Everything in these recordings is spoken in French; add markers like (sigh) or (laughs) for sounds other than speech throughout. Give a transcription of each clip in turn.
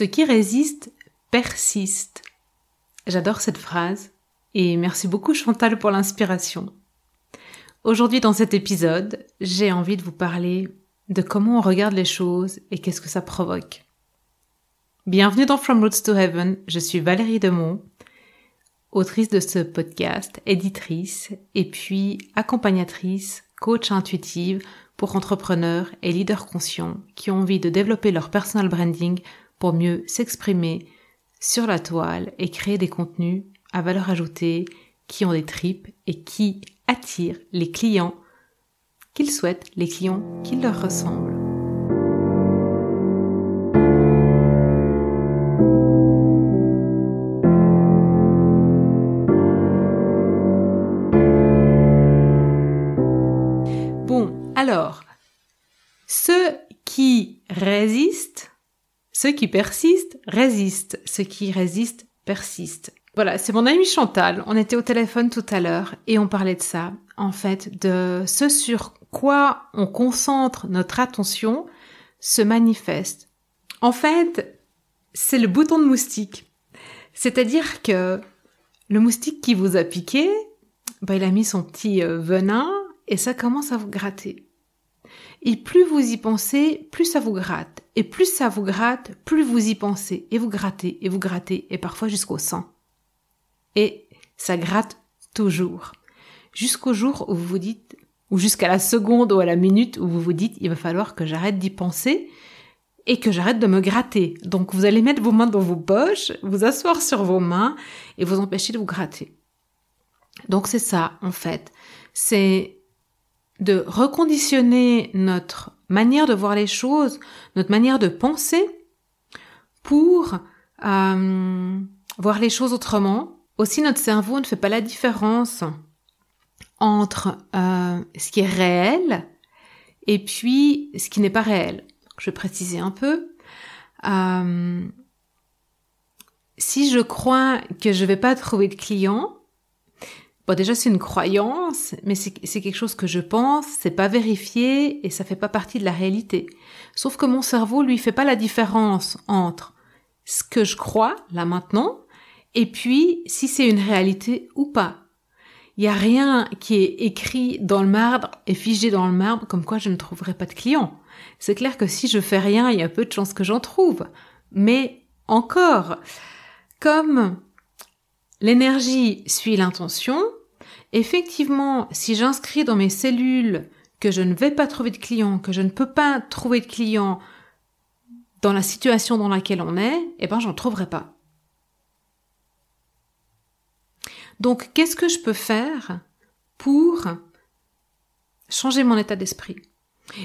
Ce qui résiste persiste. J'adore cette phrase et merci beaucoup Chantal pour l'inspiration. Aujourd'hui dans cet épisode, j'ai envie de vous parler de comment on regarde les choses et qu'est-ce que ça provoque. Bienvenue dans From Roots to Heaven, je suis Valérie Demont, autrice de ce podcast, éditrice et puis accompagnatrice, coach intuitive pour entrepreneurs et leaders conscients qui ont envie de développer leur personal branding pour mieux s'exprimer sur la toile et créer des contenus à valeur ajoutée qui ont des tripes et qui attirent les clients qu'ils souhaitent, les clients qui leur ressemblent. Bon, alors, ceux qui résistent ceux qui persistent résistent, ceux qui résistent persistent. Voilà, c'est mon ami Chantal. On était au téléphone tout à l'heure et on parlait de ça, en fait, de ce sur quoi on concentre notre attention se manifeste. En fait, c'est le bouton de moustique. C'est-à-dire que le moustique qui vous a piqué, bah, il a mis son petit euh, venin et ça commence à vous gratter. Et plus vous y pensez, plus ça vous gratte. Et plus ça vous gratte, plus vous y pensez. Et vous grattez, et vous grattez, et parfois jusqu'au sang. Et ça gratte toujours. Jusqu'au jour où vous vous dites, ou jusqu'à la seconde ou à la minute où vous vous dites, il va falloir que j'arrête d'y penser et que j'arrête de me gratter. Donc vous allez mettre vos mains dans vos poches, vous asseoir sur vos mains et vous empêcher de vous gratter. Donc c'est ça, en fait. C'est de reconditionner notre manière de voir les choses, notre manière de penser pour euh, voir les choses autrement. Aussi, notre cerveau ne fait pas la différence entre euh, ce qui est réel et puis ce qui n'est pas réel. Je vais préciser un peu. Euh, si je crois que je vais pas trouver de clients, Bon, déjà, c'est une croyance, mais c'est quelque chose que je pense, c'est pas vérifié et ça fait pas partie de la réalité. Sauf que mon cerveau, lui, fait pas la différence entre ce que je crois, là maintenant, et puis si c'est une réalité ou pas. Il y a rien qui est écrit dans le marbre et figé dans le marbre comme quoi je ne trouverai pas de clients. C'est clair que si je fais rien, il y a peu de chances que j'en trouve. Mais encore, comme l'énergie suit l'intention, effectivement, si j'inscris dans mes cellules que je ne vais pas trouver de clients, que je ne peux pas trouver de clients dans la situation dans laquelle on est, eh ben, j'en trouverai pas. Donc, qu'est-ce que je peux faire pour changer mon état d'esprit?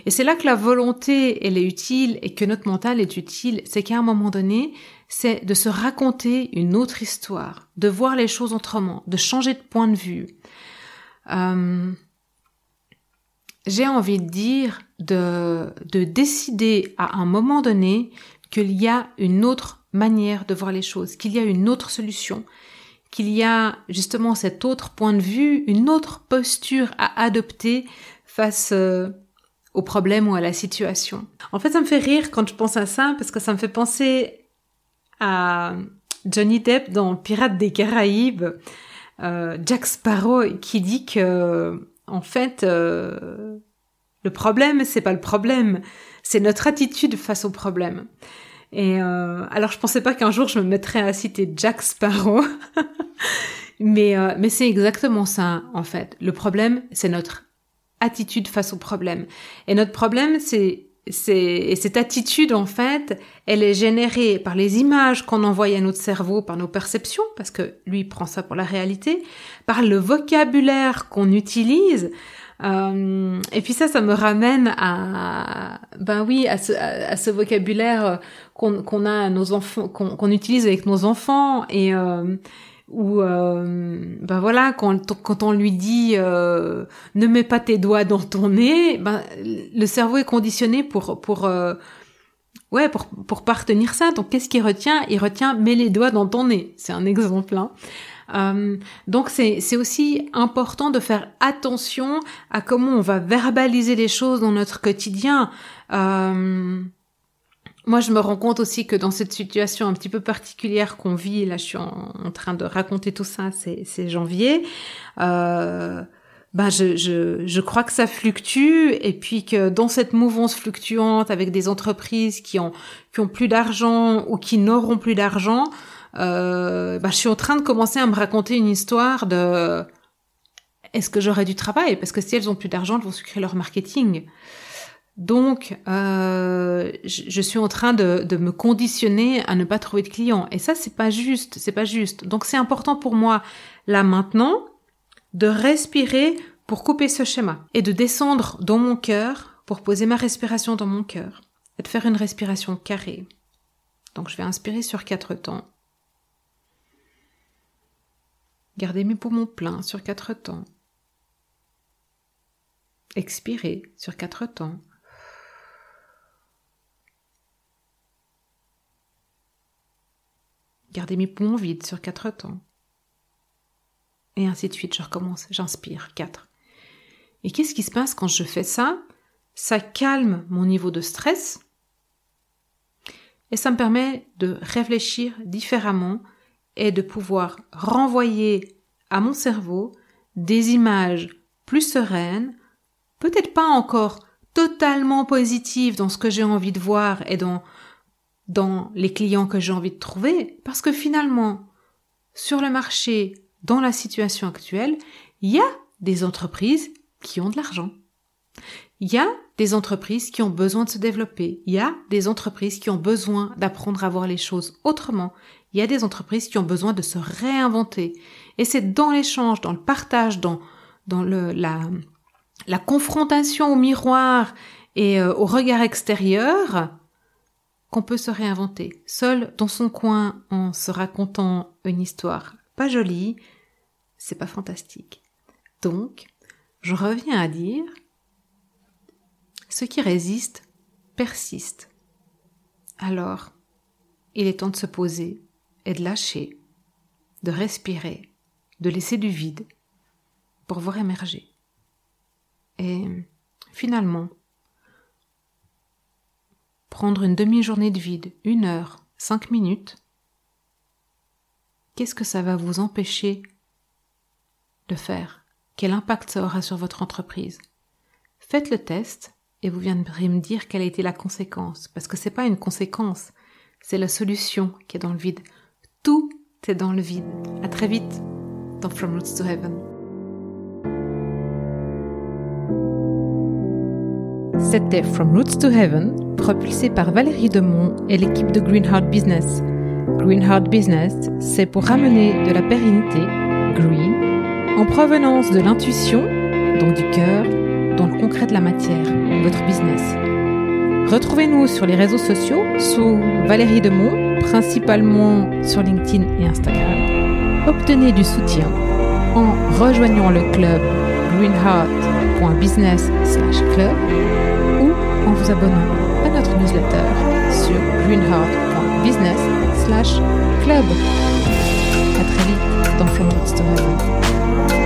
Et c'est là que la volonté, elle est utile et que notre mental est utile. C'est qu'à un moment donné, c'est de se raconter une autre histoire, de voir les choses autrement, de changer de point de vue. Euh, j'ai envie de dire de, de décider à un moment donné qu'il y a une autre manière de voir les choses, qu'il y a une autre solution, qu'il y a justement cet autre point de vue, une autre posture à adopter face euh, au problème ou à la situation. En fait, ça me fait rire quand je pense à ça parce que ça me fait penser à Johnny Depp dans Pirates des Caraïbes, euh, Jack Sparrow qui dit que en fait euh, le problème c'est pas le problème, c'est notre attitude face au problème. Et euh, alors je pensais pas qu'un jour je me mettrais à citer Jack Sparrow, (laughs) mais mais c'est exactement ça en fait. Le problème c'est notre attitude face au problème. Et notre problème c'est et cette attitude, en fait, elle est générée par les images qu'on envoie à notre cerveau, par nos perceptions, parce que lui prend ça pour la réalité, par le vocabulaire qu'on utilise. Euh, et puis ça, ça me ramène à, ben oui, à ce, vocabulaire qu'on a nos enfants, qu'on utilise avec nos enfants euh, ou euh, ben voilà quand, quand on lui dit euh, ne mets pas tes doigts dans ton nez ben le cerveau est conditionné pour pour euh, ouais pour pour pas retenir ça. Donc qu'est-ce qu'il retient? Il retient mets les doigts dans ton nez. C'est un exemple hein. Euh, donc c'est c'est aussi important de faire attention à comment on va verbaliser les choses dans notre quotidien moi, je me rends compte aussi que dans cette situation un petit peu particulière qu'on vit, là, je suis en, train de raconter tout ça, c'est janvier. Euh, ben je, je, je crois que ça fluctue et puis que dans cette mouvance fluctuante avec des entreprises qui ont qui ont plus d'argent ou qui n'auront plus d'argent, euh, ben je suis en train de commencer à me raconter une histoire de est-ce que j'aurai du travail? Parce que si elles ont plus d'argent, elles vont sucrer leur marketing. Donc, euh, je, suis en train de, de, me conditionner à ne pas trouver de clients. Et ça, c'est pas juste. C'est pas juste. Donc, c'est important pour moi, là maintenant, de respirer pour couper ce schéma et de descendre dans mon cœur pour poser ma respiration dans mon cœur et de faire une respiration carrée. Donc, je vais inspirer sur quatre temps. Garder mes poumons pleins sur quatre temps. Expirer sur quatre temps. Gardez mes poumons vides sur quatre temps. Et ainsi de suite, je recommence, j'inspire, quatre. Et qu'est-ce qui se passe quand je fais ça? Ça calme mon niveau de stress et ça me permet de réfléchir différemment et de pouvoir renvoyer à mon cerveau des images plus sereines, peut-être pas encore totalement positives dans ce que j'ai envie de voir et dans dans les clients que j'ai envie de trouver, parce que finalement, sur le marché, dans la situation actuelle, il y a des entreprises qui ont de l'argent. Il y a des entreprises qui ont besoin de se développer. Il y a des entreprises qui ont besoin d'apprendre à voir les choses autrement. Il y a des entreprises qui ont besoin de se réinventer. Et c'est dans l'échange, dans le partage, dans, dans le, la, la confrontation au miroir et euh, au regard extérieur qu'on peut se réinventer, seul dans son coin en se racontant une histoire pas jolie, c'est pas fantastique. Donc, je reviens à dire, ce qui résiste persiste. Alors, il est temps de se poser et de lâcher, de respirer, de laisser du vide pour voir émerger. Et finalement, prendre une demi-journée de vide, une heure, cinq minutes, qu'est-ce que ça va vous empêcher de faire? Quel impact ça aura sur votre entreprise? Faites le test et vous viendrez me dire quelle a été la conséquence, parce que c'est pas une conséquence, c'est la solution qui est dans le vide. Tout est dans le vide. À très vite dans From Roots to Heaven. C'était From Roots to Heaven propulsé par Valérie Demont et l'équipe de Greenheart Business. Greenheart Business, c'est pour ramener de la pérennité, green, en provenance de l'intuition, donc du cœur, dans le concret de la matière, votre business. Retrouvez-nous sur les réseaux sociaux sous Valérie Demont, principalement sur LinkedIn et Instagram. Obtenez du soutien en rejoignant le club greenheart.business/club en vous abonnant notre newsletter sur greenheart.business/club. À très vite dans From Story.